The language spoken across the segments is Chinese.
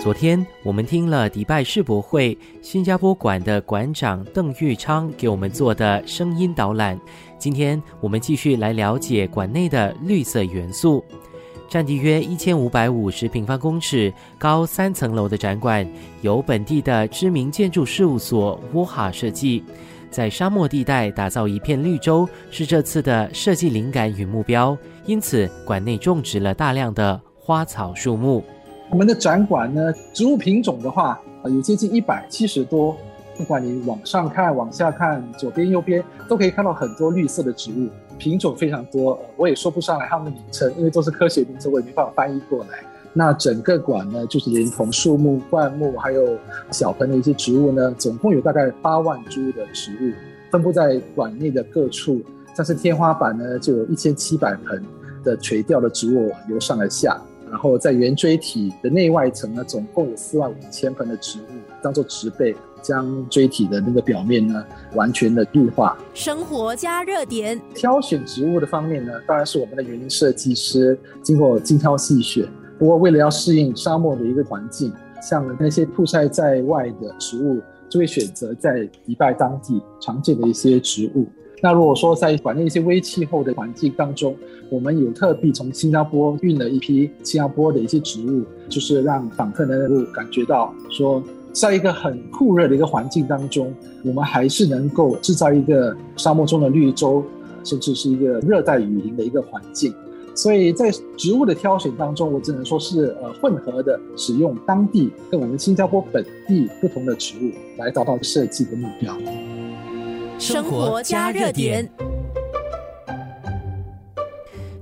昨天我们听了迪拜世博会新加坡馆的馆长邓玉昌给我们做的声音导览，今天我们继续来了解馆内的绿色元素。占地约一千五百五十平方公尺、高三层楼的展馆，由本地的知名建筑事务所沃哈设计，在沙漠地带打造一片绿洲，是这次的设计灵感与目标。因此，馆内种植了大量的花草树木。我们的展馆呢，植物品种的话，有接近一百七十多。不管你往上看、往下看、左边、右边，都可以看到很多绿色的植物。品种非常多，我也说不上来它们的名称，因为都是科学名称，我也没办法翻译过来。那整个馆呢，就是连同树木、灌木，还有小盆的一些植物呢，总共有大概八万株的植物，分布在馆内的各处。像是天花板呢，就有一千七百盆的垂钓的植物由上而下，然后在圆锥体的内外层呢，总共有四万五千盆的植物，当做植被。将锥体的那个表面呢，完全的绿化。生活加热点，挑选植物的方面呢，当然是我们的园林设计师经过精挑细选。不过为了要适应沙漠的一个环境，像那些曝晒在外的植物，就会选择在迪拜当地常见的一些植物。那如果说在馆内一些微气候的环境当中，我们有特地从新加坡运了一批新加坡的一些植物，就是让访客能够感觉到说。在一个很酷热的一个环境当中，我们还是能够制造一个沙漠中的绿洲，甚至是一个热带雨林的一个环境。所以在植物的挑选当中，我只能说是呃混合的，使用当地跟我们新加坡本地不同的植物来达到设计的目标。生活加热点。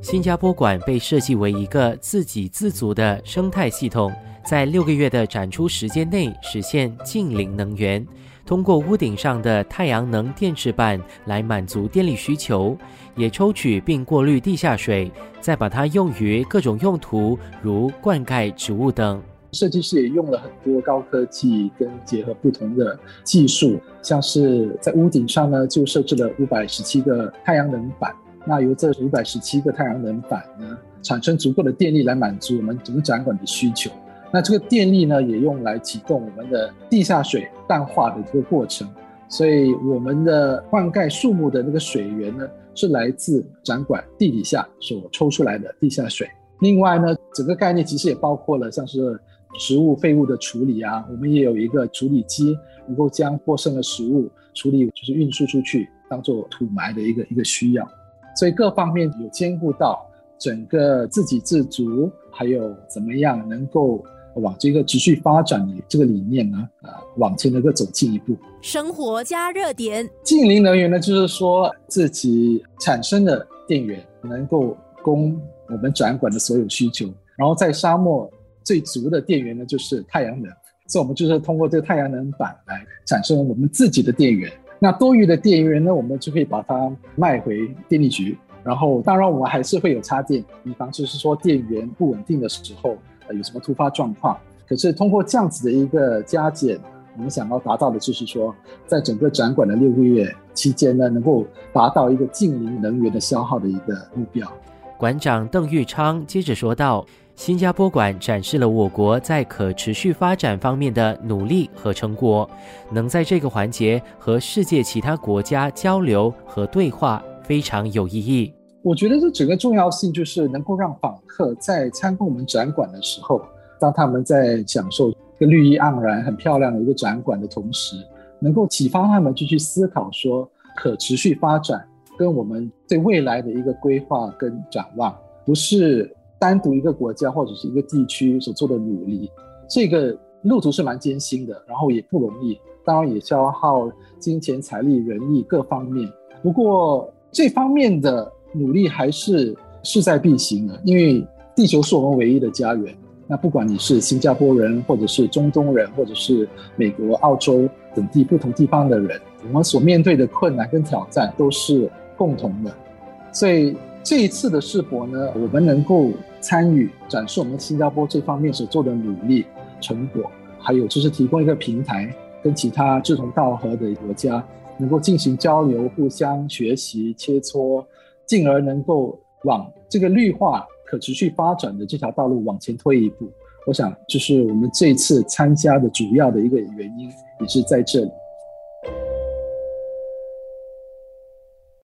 新加坡馆被设计为一个自给自足的生态系统。在六个月的展出时间内实现净零能源，通过屋顶上的太阳能电池板来满足电力需求，也抽取并过滤地下水，再把它用于各种用途，如灌溉植物等。设计师也用了很多高科技跟结合不同的技术，像是在屋顶上呢，就设置了五百十七个太阳能板，那由这五百十七个太阳能板呢，产生足够的电力来满足我们整个展馆的需求。那这个电力呢，也用来启动我们的地下水淡化的这个过程，所以我们的灌溉树木的那个水源呢，是来自展馆地底下所抽出来的地下水。另外呢，整个概念其实也包括了像是食物废物的处理啊，我们也有一个处理机，能够将过剩的食物处理，就是运输出去当做土埋的一个一个需要。所以各方面有兼顾到整个自给自足，还有怎么样能够。往这个持续发展的这个理念呢，呃，往前能够走进一步。生活加热点，近零能源呢，就是说自己产生的电源能够供我们展馆的所有需求。然后在沙漠最足的电源呢，就是太阳能，所以我们就是通过这个太阳能板来产生我们自己的电源。那多余的电源呢，我们就可以把它卖回电力局。然后当然我们还是会有插电，以防就是说电源不稳定的时候。有什么突发状况？可是通过这样子的一个加减，我们想要达到的就是说，在整个展馆的六个月期间呢，能够达到一个近零能源的消耗的一个目标。馆长邓玉昌接着说道：“新加坡馆展示了我国在可持续发展方面的努力和成果，能在这个环节和世界其他国家交流和对话，非常有意义。”我觉得这整个重要性就是能够让访客在参观我们展馆的时候，当他们在享受一个绿意盎然、很漂亮的一个展馆的同时，能够启发他们就去思考说，可持续发展跟我们对未来的一个规划跟展望，不是单独一个国家或者是一个地区所做的努力。这个路途是蛮艰辛的，然后也不容易，当然也消耗金钱、财力、人力各方面。不过这方面的。努力还是势在必行的，因为地球是我们唯一的家园。那不管你是新加坡人，或者是中东人，或者是美国、澳洲等地不同地方的人，我们所面对的困难跟挑战都是共同的。所以这一次的世博呢，我们能够参与展示我们新加坡这方面所做的努力成果，还有就是提供一个平台，跟其他志同道合的国家能够进行交流、互相学习、切磋。进而能够往这个绿化、可持续发展的这条道路往前推一步，我想就是我们这一次参加的主要的一个原因，也是在这里。